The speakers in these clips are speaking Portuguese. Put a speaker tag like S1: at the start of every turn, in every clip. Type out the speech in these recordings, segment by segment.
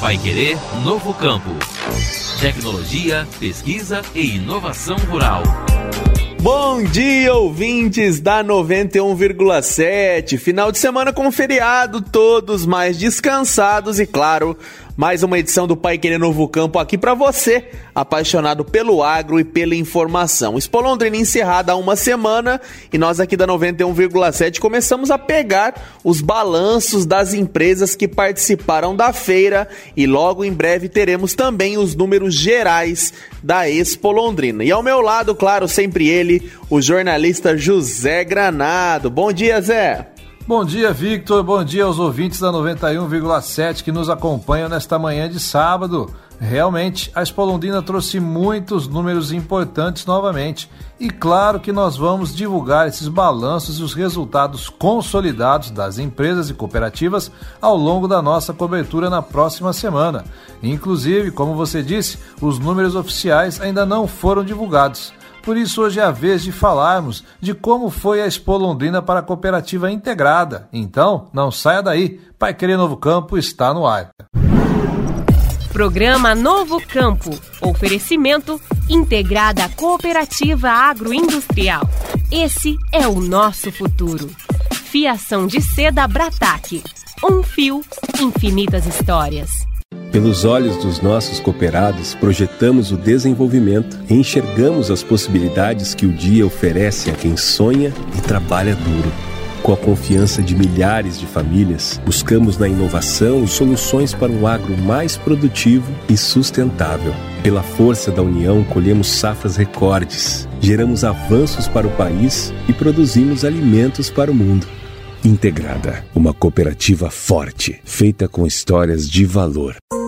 S1: Vai Querer Novo Campo. Tecnologia, pesquisa e inovação rural.
S2: Bom dia, ouvintes da 91,7. Final de semana com feriado, todos mais descansados e, claro, mais uma edição do Pai Querer Novo Campo aqui para você, apaixonado pelo agro e pela informação. Expo Londrina encerrada há uma semana e nós aqui da 91,7 começamos a pegar os balanços das empresas que participaram da feira e logo em breve teremos também os números gerais da Expo Londrina. E ao meu lado, claro, sempre ele, o jornalista José Granado. Bom dia, Zé.
S3: Bom dia, Victor. Bom dia aos ouvintes da 91,7 que nos acompanham nesta manhã de sábado. Realmente, a Expo Londrina trouxe muitos números importantes novamente. E claro que nós vamos divulgar esses balanços e os resultados consolidados das empresas e cooperativas ao longo da nossa cobertura na próxima semana. Inclusive, como você disse, os números oficiais ainda não foram divulgados. Por isso, hoje é a vez de falarmos de como foi a Expo Londrina para a cooperativa integrada. Então, não saia daí, Pai Querer Novo Campo está no ar.
S4: Programa Novo Campo. Oferecimento Integrada Cooperativa Agroindustrial. Esse é o nosso futuro. Fiação de seda Brataque. Um fio, infinitas histórias.
S5: Pelos olhos dos nossos cooperados, projetamos o desenvolvimento e enxergamos as possibilidades que o dia oferece a quem sonha e trabalha duro. Com a confiança de milhares de famílias, buscamos na inovação soluções para um agro mais produtivo e sustentável. Pela força da união, colhemos safras recordes, geramos avanços para o país e produzimos alimentos para o mundo. Integrada, uma cooperativa forte, feita com histórias de valor.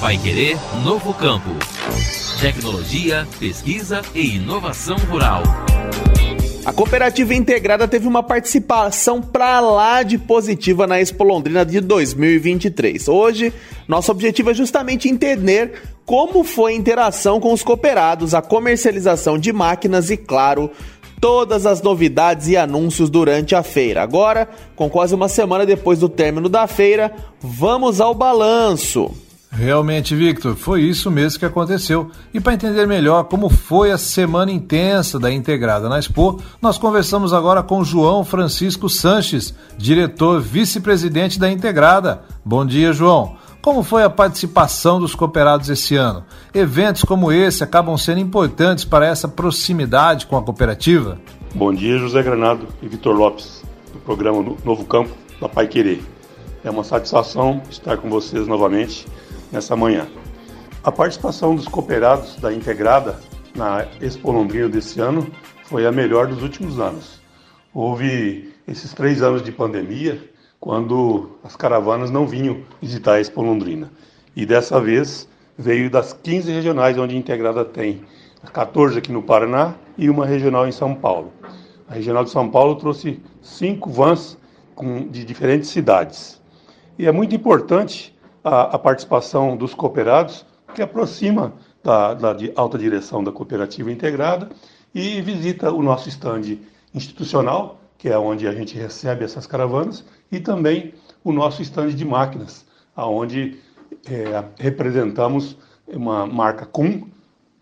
S1: Vai Querer Novo Campo. Tecnologia, pesquisa e inovação rural.
S2: A cooperativa integrada teve uma participação para lá de positiva na Expo Londrina de 2023. Hoje, nosso objetivo é justamente entender como foi a interação com os cooperados, a comercialização de máquinas e, claro, todas as novidades e anúncios durante a feira. Agora, com quase uma semana depois do término da feira, vamos ao balanço.
S3: Realmente, Victor, foi isso mesmo que aconteceu. E para entender melhor como foi a semana intensa da Integrada na Expo, nós conversamos agora com João Francisco Sanches, diretor vice-presidente da Integrada. Bom dia, João. Como foi a participação dos cooperados esse ano? Eventos como esse acabam sendo importantes para essa proximidade com a cooperativa?
S6: Bom dia, José Granado e Vitor Lopes, do programa Novo Campo da Pai Querer. É uma satisfação estar com vocês novamente nessa manhã. A participação dos cooperados da Integrada na Expo Londrina desse ano foi a melhor dos últimos anos. Houve esses três anos de pandemia, quando as caravanas não vinham visitar a Expo Londrina. E dessa vez veio das 15 regionais onde a Integrada tem 14 aqui no Paraná e uma regional em São Paulo. A regional de São Paulo trouxe cinco vans com, de diferentes cidades. E é muito importante a, a participação dos cooperados, que aproxima da, da alta direção da cooperativa integrada e visita o nosso estande institucional, que é onde a gente recebe essas caravanas, e também o nosso estande de máquinas, aonde é, representamos uma marca CUM,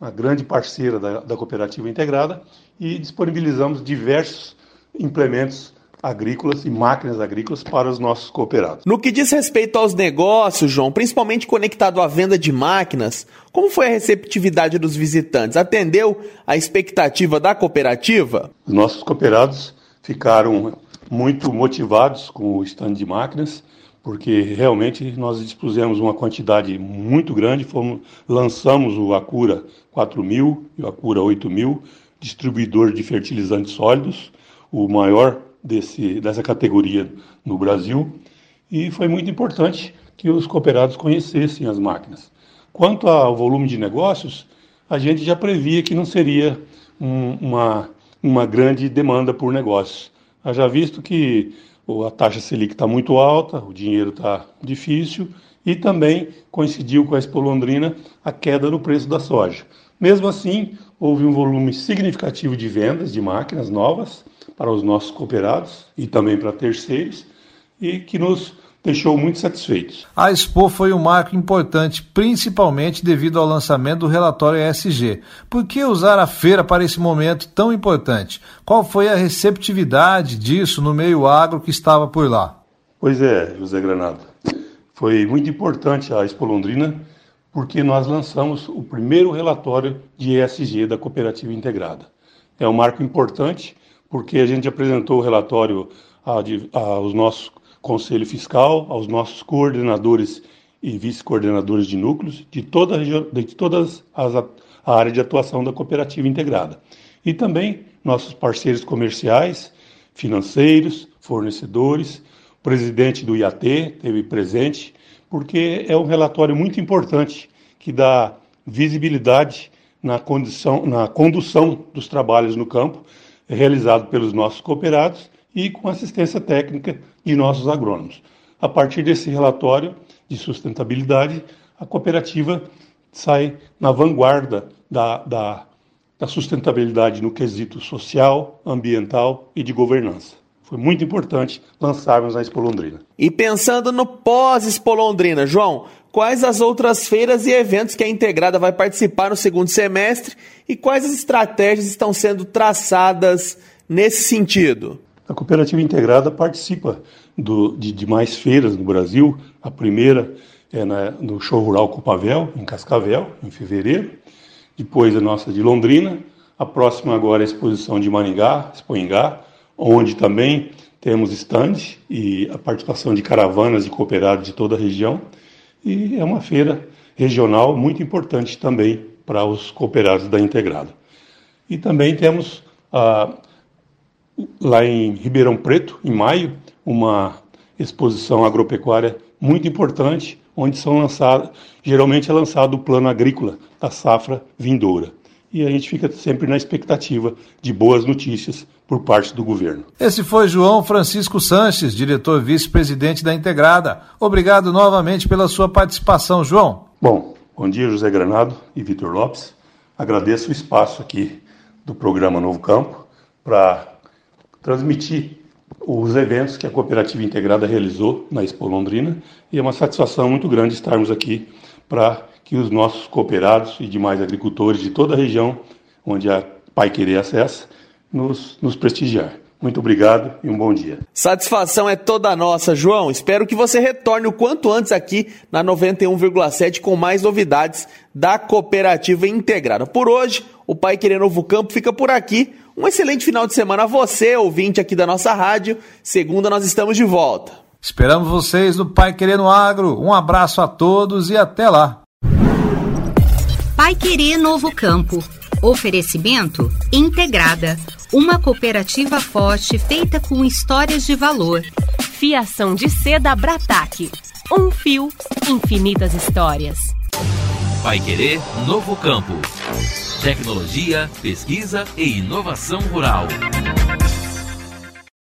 S6: uma grande parceira da, da cooperativa integrada, e disponibilizamos diversos implementos agrícolas e máquinas agrícolas para os nossos cooperados.
S2: No que diz respeito aos negócios, João, principalmente conectado à venda de máquinas, como foi a receptividade dos visitantes? Atendeu a expectativa da cooperativa?
S6: Os nossos cooperados ficaram muito motivados com o stand de máquinas, porque realmente nós dispusemos uma quantidade muito grande, fomos, lançamos o Acura 4000 e o Acura 8000, distribuidor de fertilizantes sólidos, o maior desse, dessa categoria no Brasil e foi muito importante que os cooperados conhecessem as máquinas. Quanto ao volume de negócios, a gente já previa que não seria um, uma, uma grande demanda por negócios. Já visto que a taxa Selic está muito alta, o dinheiro está difícil e também coincidiu com a Expo Londrina a queda no preço da soja. Mesmo assim, houve um volume significativo de vendas de máquinas novas para os nossos cooperados e também para terceiros e que nos deixou muito satisfeitos.
S3: A Expo foi um marco importante, principalmente devido ao lançamento do relatório ESG. Por que usar a feira para esse momento tão importante? Qual foi a receptividade disso no meio agro que estava por lá?
S6: Pois é, José Granado. Foi muito importante a Expo Londrina porque nós lançamos o primeiro relatório de ESG da Cooperativa Integrada. É um marco importante porque a gente apresentou o relatório aos nossos Conselho Fiscal, aos nossos coordenadores e vice-coordenadores de núcleos de, toda, de todas as a área de atuação da cooperativa integrada. E também nossos parceiros comerciais, financeiros, fornecedores, o presidente do IAT teve presente, porque é um relatório muito importante que dá visibilidade na, condição, na condução dos trabalhos no campo, realizado pelos nossos cooperados e com assistência técnica de nossos agrônomos. A partir desse relatório de sustentabilidade, a cooperativa sai na vanguarda da, da, da sustentabilidade no quesito social, ambiental e de governança. Foi muito importante lançarmos a Expo Londrina.
S2: E pensando no pós-Expo Londrina, João, quais as outras feiras e eventos que a Integrada vai participar no segundo semestre e quais as estratégias estão sendo traçadas nesse sentido?
S6: A cooperativa integrada participa do, de, de, mais feiras no Brasil. A primeira é na, no Show Rural Copavel, em Cascavel, em fevereiro. Depois a nossa de Londrina. A próxima agora é a exposição de Maringá, Expoingá, onde também temos stand e a participação de caravanas e cooperados de toda a região. E é uma feira regional muito importante também para os cooperados da Integrada. E também temos a lá em Ribeirão Preto, em maio, uma exposição agropecuária muito importante, onde são lançados, geralmente é lançado o plano agrícola da safra vindoura. E a gente fica sempre na expectativa de boas notícias por parte do governo.
S3: Esse foi João Francisco Sanches, diretor vice-presidente da Integrada. Obrigado novamente pela sua participação, João.
S6: Bom, bom dia, José Granado e Vitor Lopes. Agradeço o espaço aqui do programa Novo Campo para transmitir os eventos que a Cooperativa Integrada realizou na Expo Londrina e é uma satisfação muito grande estarmos aqui para que os nossos cooperados e demais agricultores de toda a região onde a Pai Querer acessa nos, nos prestigiar. Muito obrigado e um bom dia.
S2: Satisfação é toda nossa, João. Espero que você retorne o quanto antes aqui na 91,7 com mais novidades da Cooperativa Integrada. Por hoje, o Pai Querer Novo Campo fica por aqui. Um excelente final de semana a você, ouvinte aqui da nossa rádio. Segunda nós estamos de volta.
S3: Esperamos vocês no Pai Querer no Agro. Um abraço a todos e até lá.
S7: Pai Querer Novo Campo. Oferecimento Integrada, uma cooperativa forte feita com histórias de valor.
S4: Fiação de seda Brataque. Um fio, infinitas histórias.
S1: Pai Querer Novo Campo. Tecnologia, pesquisa e inovação rural.